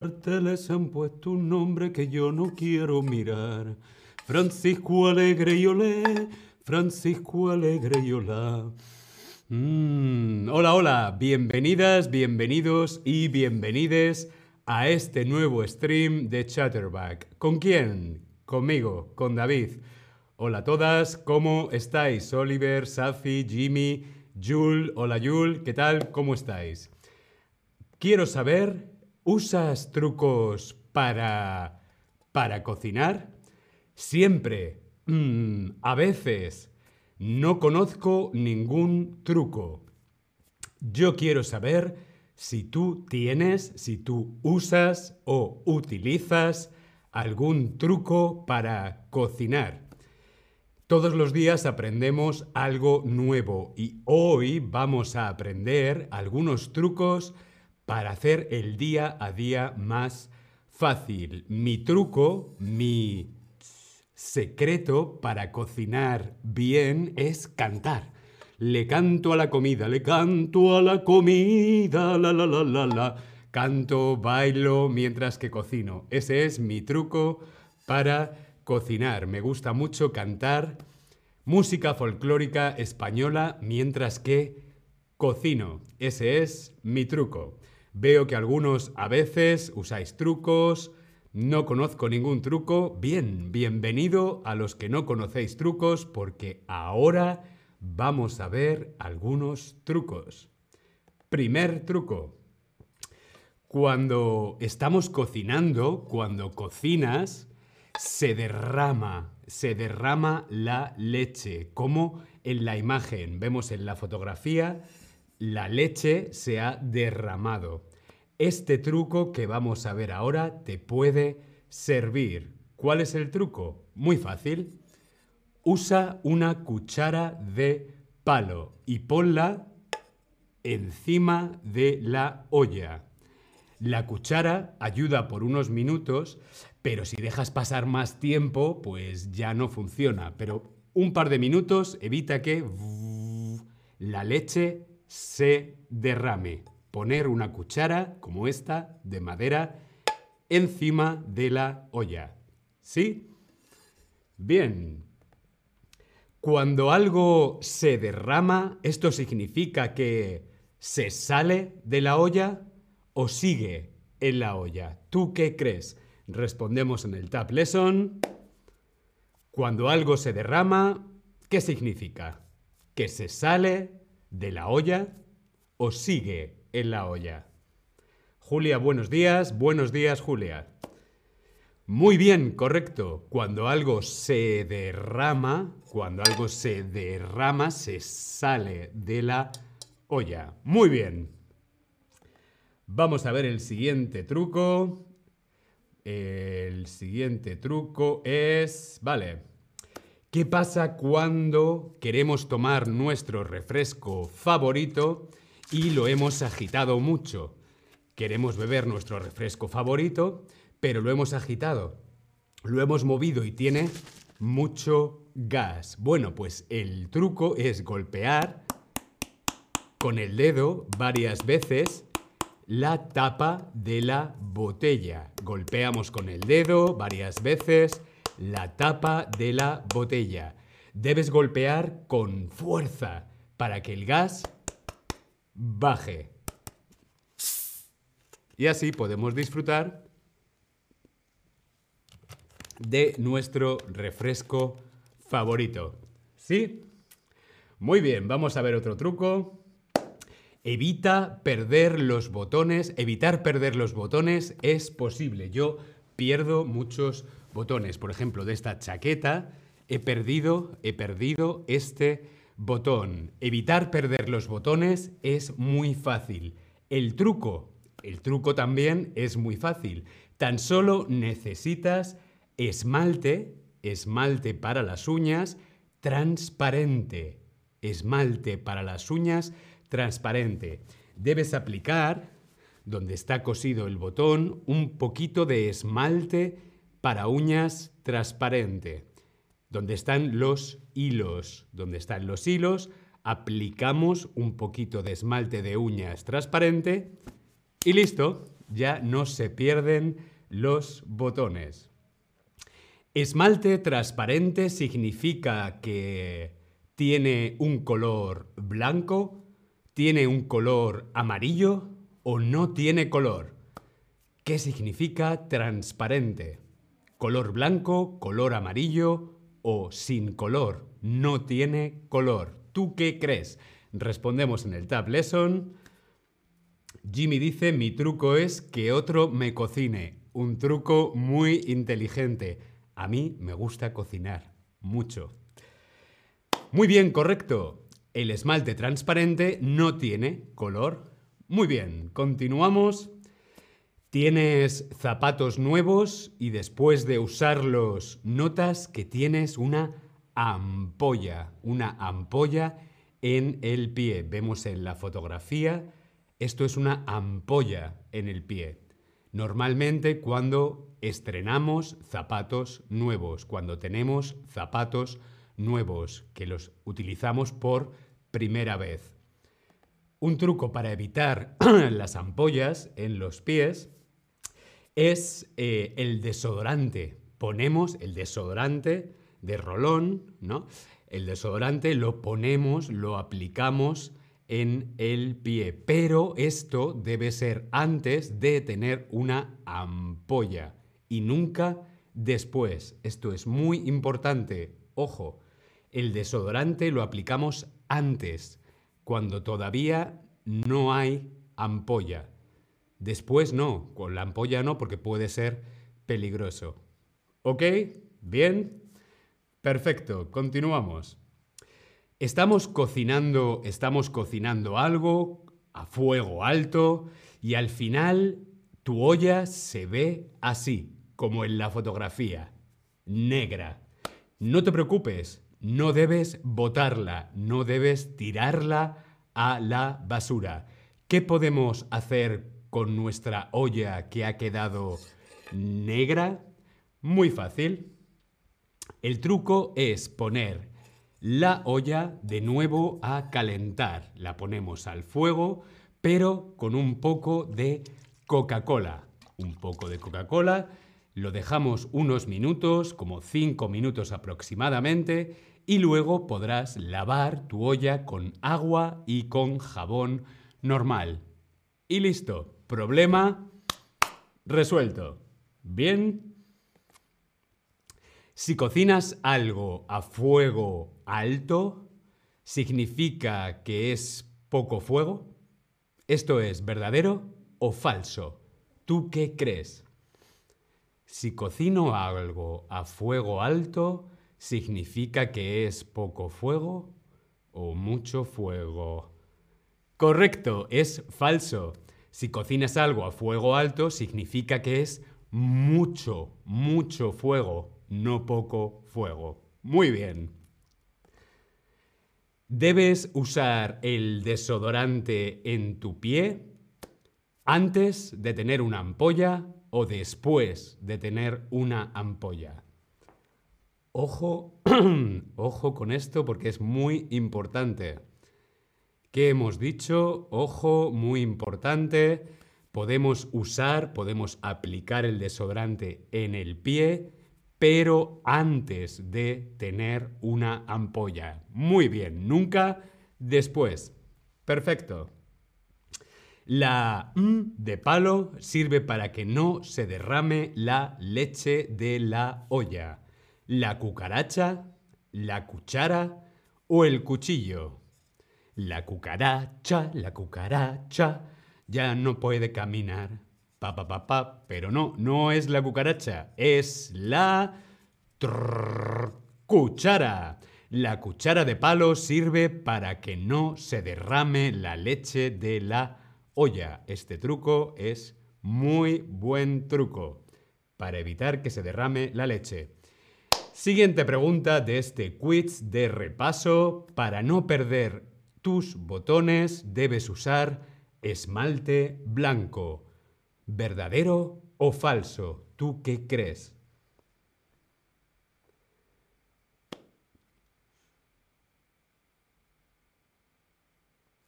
carteles han puesto un nombre que yo no quiero mirar. Francisco Alegre y Olé, Francisco Alegre y. Mm, hola, hola, bienvenidas, bienvenidos y bienvenides a este nuevo stream de Chatterback. ¿Con quién? Conmigo, con David. Hola a todas, ¿cómo estáis? Oliver, Safi, Jimmy, Jul, hola Jul, ¿qué tal? ¿Cómo estáis? Quiero saber ¿Usas trucos para... para cocinar? Siempre. Mm, a veces. No conozco ningún truco. Yo quiero saber si tú tienes, si tú usas o utilizas algún truco para cocinar. Todos los días aprendemos algo nuevo y hoy vamos a aprender algunos trucos para hacer el día a día más fácil. Mi truco, mi secreto para cocinar bien es cantar. Le canto a la comida, le canto a la comida, la la la la la. Canto, bailo mientras que cocino. Ese es mi truco para cocinar. Me gusta mucho cantar música folclórica española mientras que cocino. Ese es mi truco. Veo que algunos a veces usáis trucos. No conozco ningún truco. Bien, bienvenido a los que no conocéis trucos porque ahora vamos a ver algunos trucos. Primer truco. Cuando estamos cocinando, cuando cocinas, se derrama, se derrama la leche, como en la imagen. Vemos en la fotografía, la leche se ha derramado. Este truco que vamos a ver ahora te puede servir. ¿Cuál es el truco? Muy fácil. Usa una cuchara de palo y ponla encima de la olla. La cuchara ayuda por unos minutos, pero si dejas pasar más tiempo, pues ya no funciona. Pero un par de minutos evita que la leche se derrame poner una cuchara como esta de madera encima de la olla. ¿Sí? Bien. Cuando algo se derrama, ¿esto significa que se sale de la olla o sigue en la olla? ¿Tú qué crees? Respondemos en el Tab Lesson. Cuando algo se derrama, ¿qué significa? ¿Que se sale de la olla o sigue en la olla. Julia, buenos días. Buenos días, Julia. Muy bien, correcto. Cuando algo se derrama, cuando algo se derrama, se sale de la olla. Muy bien. Vamos a ver el siguiente truco. El siguiente truco es... Vale. ¿Qué pasa cuando queremos tomar nuestro refresco favorito y lo hemos agitado mucho. Queremos beber nuestro refresco favorito, pero lo hemos agitado, lo hemos movido y tiene mucho gas. Bueno, pues el truco es golpear con el dedo varias veces la tapa de la botella. Golpeamos con el dedo varias veces la tapa de la botella. Debes golpear con fuerza para que el gas baje. Y así podemos disfrutar de nuestro refresco favorito. ¿Sí? Muy bien, vamos a ver otro truco. Evita perder los botones. Evitar perder los botones es posible. Yo pierdo muchos botones. Por ejemplo, de esta chaqueta he perdido, he perdido este Botón. Evitar perder los botones es muy fácil. El truco. El truco también es muy fácil. Tan solo necesitas esmalte, esmalte para las uñas, transparente. Esmalte para las uñas, transparente. Debes aplicar, donde está cosido el botón, un poquito de esmalte para uñas transparente donde están los hilos. Donde están los hilos, aplicamos un poquito de esmalte de uñas transparente y listo. ya no se pierden los botones. Esmalte transparente significa que tiene un color blanco, tiene un color amarillo o no tiene color. ¿Qué significa transparente? ¿Color blanco, color amarillo o sin color? No tiene color. ¿Tú qué crees? Respondemos en el Tab Lesson. Jimmy dice, mi truco es que otro me cocine. Un truco muy inteligente. A mí me gusta cocinar. Mucho. Muy bien, correcto. El esmalte transparente no tiene color. Muy bien, continuamos. Tienes zapatos nuevos y después de usarlos notas que tienes una ampolla, una ampolla en el pie. Vemos en la fotografía, esto es una ampolla en el pie. Normalmente cuando estrenamos zapatos nuevos, cuando tenemos zapatos nuevos, que los utilizamos por primera vez. Un truco para evitar las ampollas en los pies es eh, el desodorante. Ponemos el desodorante de rolón, ¿no? El desodorante lo ponemos, lo aplicamos en el pie, pero esto debe ser antes de tener una ampolla y nunca después. Esto es muy importante. Ojo, el desodorante lo aplicamos antes, cuando todavía no hay ampolla. Después no, con la ampolla no, porque puede ser peligroso. ¿Ok? ¿Bien? Perfecto, continuamos. Estamos cocinando, estamos cocinando algo a fuego alto y al final tu olla se ve así, como en la fotografía, negra. No te preocupes, no debes botarla, no debes tirarla a la basura. ¿Qué podemos hacer con nuestra olla que ha quedado negra? Muy fácil. El truco es poner la olla de nuevo a calentar. La ponemos al fuego, pero con un poco de Coca-Cola. Un poco de Coca-Cola, lo dejamos unos minutos, como 5 minutos aproximadamente, y luego podrás lavar tu olla con agua y con jabón normal. Y listo, problema resuelto. Bien. Si cocinas algo a fuego alto, ¿significa que es poco fuego? ¿Esto es verdadero o falso? ¿Tú qué crees? Si cocino algo a fuego alto, ¿significa que es poco fuego o mucho fuego? Correcto, es falso. Si cocinas algo a fuego alto, significa que es mucho, mucho fuego no poco fuego. Muy bien. ¿Debes usar el desodorante en tu pie antes de tener una ampolla o después de tener una ampolla? Ojo, ojo con esto porque es muy importante. ¿Qué hemos dicho? Ojo, muy importante. Podemos usar, podemos aplicar el desodorante en el pie pero antes de tener una ampolla. Muy bien, nunca después. Perfecto. La M de palo sirve para que no se derrame la leche de la olla. La cucaracha, la cuchara o el cuchillo. La cucaracha, la cucaracha ya no puede caminar Pa, pa, pa, pa, pero no, no es la cucaracha, es la cuchara. La cuchara de palo sirve para que no se derrame la leche de la olla. Este truco es muy buen truco para evitar que se derrame la leche. Siguiente pregunta de este quiz de repaso. Para no perder tus botones debes usar esmalte blanco. ¿Verdadero o falso? ¿Tú qué crees?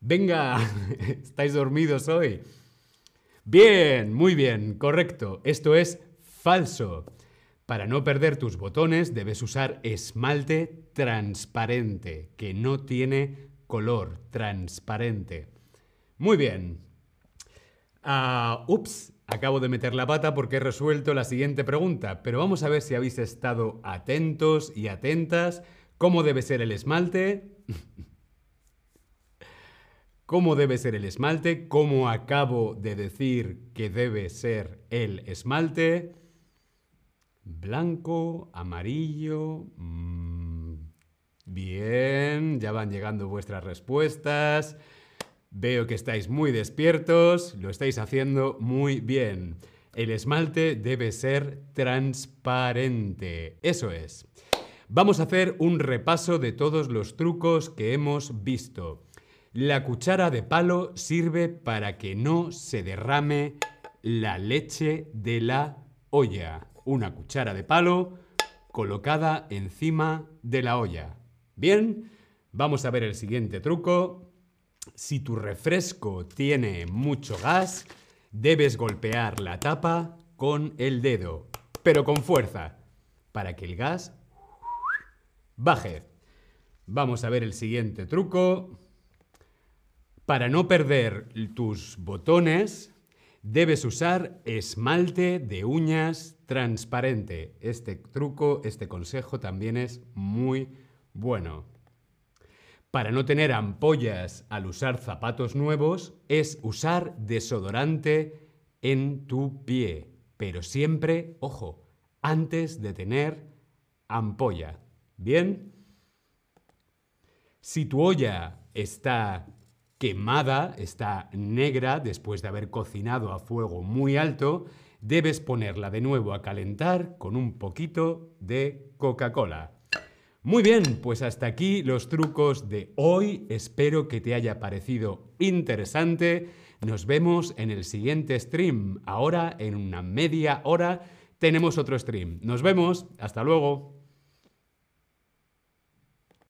Venga, estáis dormidos hoy. Bien, muy bien, correcto. Esto es falso. Para no perder tus botones debes usar esmalte transparente, que no tiene color, transparente. Muy bien. Ah, ups, acabo de meter la pata porque he resuelto la siguiente pregunta, pero vamos a ver si habéis estado atentos y atentas. ¿Cómo debe ser el esmalte? ¿Cómo debe ser el esmalte? ¿Cómo acabo de decir que debe ser el esmalte? Blanco, amarillo. Mm, bien, ya van llegando vuestras respuestas. Veo que estáis muy despiertos, lo estáis haciendo muy bien. El esmalte debe ser transparente. Eso es. Vamos a hacer un repaso de todos los trucos que hemos visto. La cuchara de palo sirve para que no se derrame la leche de la olla una cuchara de palo colocada encima de la olla. Bien, vamos a ver el siguiente truco. Si tu refresco tiene mucho gas, debes golpear la tapa con el dedo, pero con fuerza, para que el gas baje. Vamos a ver el siguiente truco. Para no perder tus botones, Debes usar esmalte de uñas transparente. Este truco, este consejo también es muy bueno. Para no tener ampollas al usar zapatos nuevos, es usar desodorante en tu pie. Pero siempre, ojo, antes de tener ampolla. ¿Bien? Si tu olla está quemada, está negra después de haber cocinado a fuego muy alto, debes ponerla de nuevo a calentar con un poquito de Coca-Cola. Muy bien, pues hasta aquí los trucos de hoy. Espero que te haya parecido interesante. Nos vemos en el siguiente stream. Ahora, en una media hora, tenemos otro stream. Nos vemos. Hasta luego.